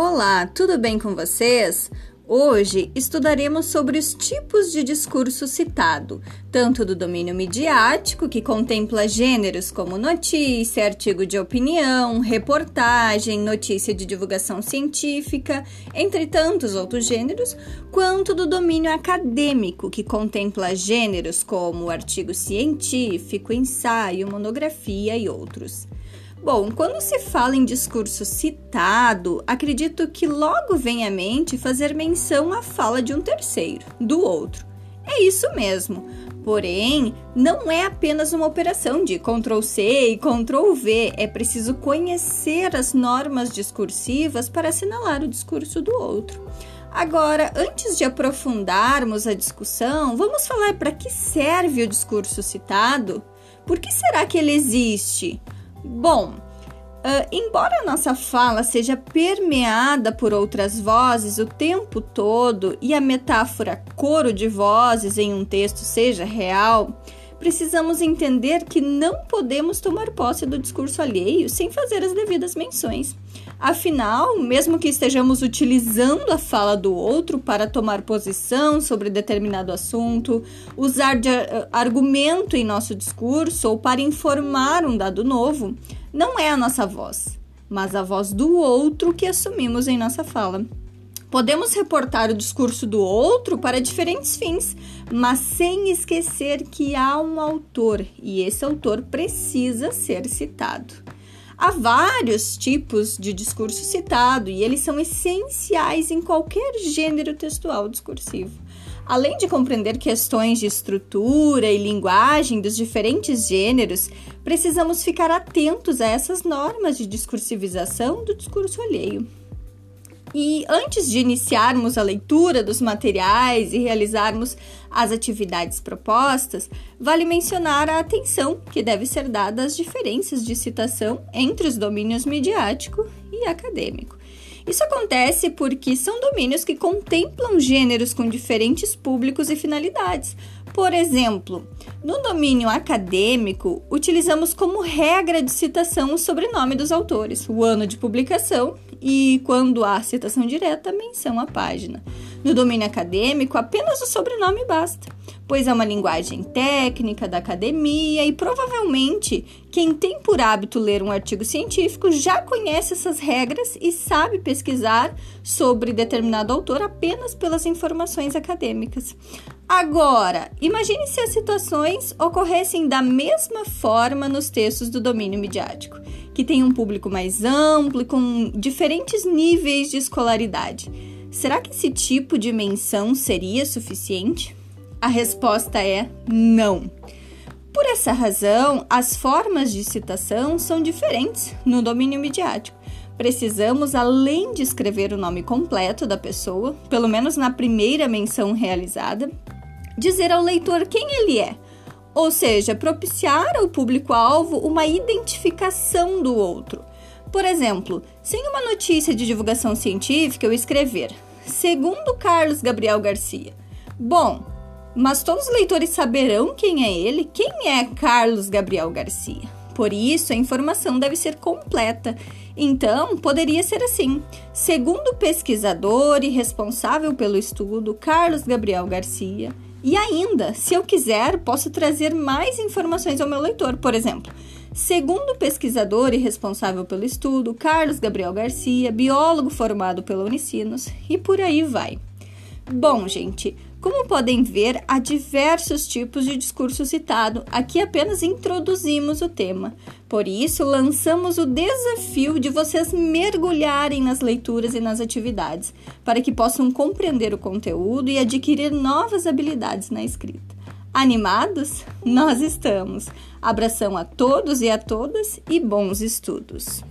Olá, tudo bem com vocês? Hoje estudaremos sobre os tipos de discurso citado, tanto do domínio midiático, que contempla gêneros como notícia, artigo de opinião, reportagem, notícia de divulgação científica, entre tantos outros gêneros, quanto do domínio acadêmico, que contempla gêneros como artigo científico, ensaio, monografia e outros. Bom, quando se fala em discurso citado, acredito que logo vem à mente fazer menção à fala de um terceiro, do outro. É isso mesmo. Porém, não é apenas uma operação de Ctrl C e Ctrl V, é preciso conhecer as normas discursivas para assinalar o discurso do outro. Agora, antes de aprofundarmos a discussão, vamos falar para que serve o discurso citado? Por que será que ele existe? Bom, uh, embora nossa fala seja permeada por outras vozes o tempo todo e a metáfora coro de vozes em um texto seja real, precisamos entender que não podemos tomar posse do discurso alheio sem fazer as devidas menções. Afinal, mesmo que estejamos utilizando a fala do outro para tomar posição sobre determinado assunto, usar de argumento em nosso discurso ou para informar um dado novo, não é a nossa voz, mas a voz do outro que assumimos em nossa fala. Podemos reportar o discurso do outro para diferentes fins, mas sem esquecer que há um autor e esse autor precisa ser citado. Há vários tipos de discurso citado e eles são essenciais em qualquer gênero textual discursivo. Além de compreender questões de estrutura e linguagem dos diferentes gêneros, precisamos ficar atentos a essas normas de discursivização do discurso alheio. E antes de iniciarmos a leitura dos materiais e realizarmos as atividades propostas, vale mencionar a atenção que deve ser dada às diferenças de citação entre os domínios midiático e acadêmico. Isso acontece porque são domínios que contemplam gêneros com diferentes públicos e finalidades. Por exemplo, no domínio acadêmico, utilizamos como regra de citação o sobrenome dos autores, o ano de publicação e, quando há citação direta, menção à página. No domínio acadêmico, apenas o sobrenome basta, pois é uma linguagem técnica da academia e provavelmente quem tem por hábito ler um artigo científico já conhece essas regras e sabe pesquisar sobre determinado autor apenas pelas informações acadêmicas. Agora, imagine se as situações ocorressem da mesma forma nos textos do domínio midiático, que tem um público mais amplo e com diferentes níveis de escolaridade. Será que esse tipo de menção seria suficiente? A resposta é não. Por essa razão, as formas de citação são diferentes no domínio midiático. Precisamos, além de escrever o nome completo da pessoa, pelo menos na primeira menção realizada, dizer ao leitor quem ele é, ou seja, propiciar ao público-alvo uma identificação do outro. Por exemplo, sem uma notícia de divulgação científica, eu escrever, segundo Carlos Gabriel Garcia. Bom, mas todos os leitores saberão quem é ele, quem é Carlos Gabriel Garcia. Por isso, a informação deve ser completa. Então, poderia ser assim: segundo o pesquisador e responsável pelo estudo, Carlos Gabriel Garcia, e ainda, se eu quiser, posso trazer mais informações ao meu leitor, por exemplo. Segundo o pesquisador e responsável pelo estudo, Carlos Gabriel Garcia, biólogo formado pela Unicinos, e por aí vai. Bom, gente, como podem ver, há diversos tipos de discurso citado. Aqui apenas introduzimos o tema. Por isso, lançamos o desafio de vocês mergulharem nas leituras e nas atividades, para que possam compreender o conteúdo e adquirir novas habilidades na escrita. Animados? Nós estamos. Abração a todos e a todas e bons estudos!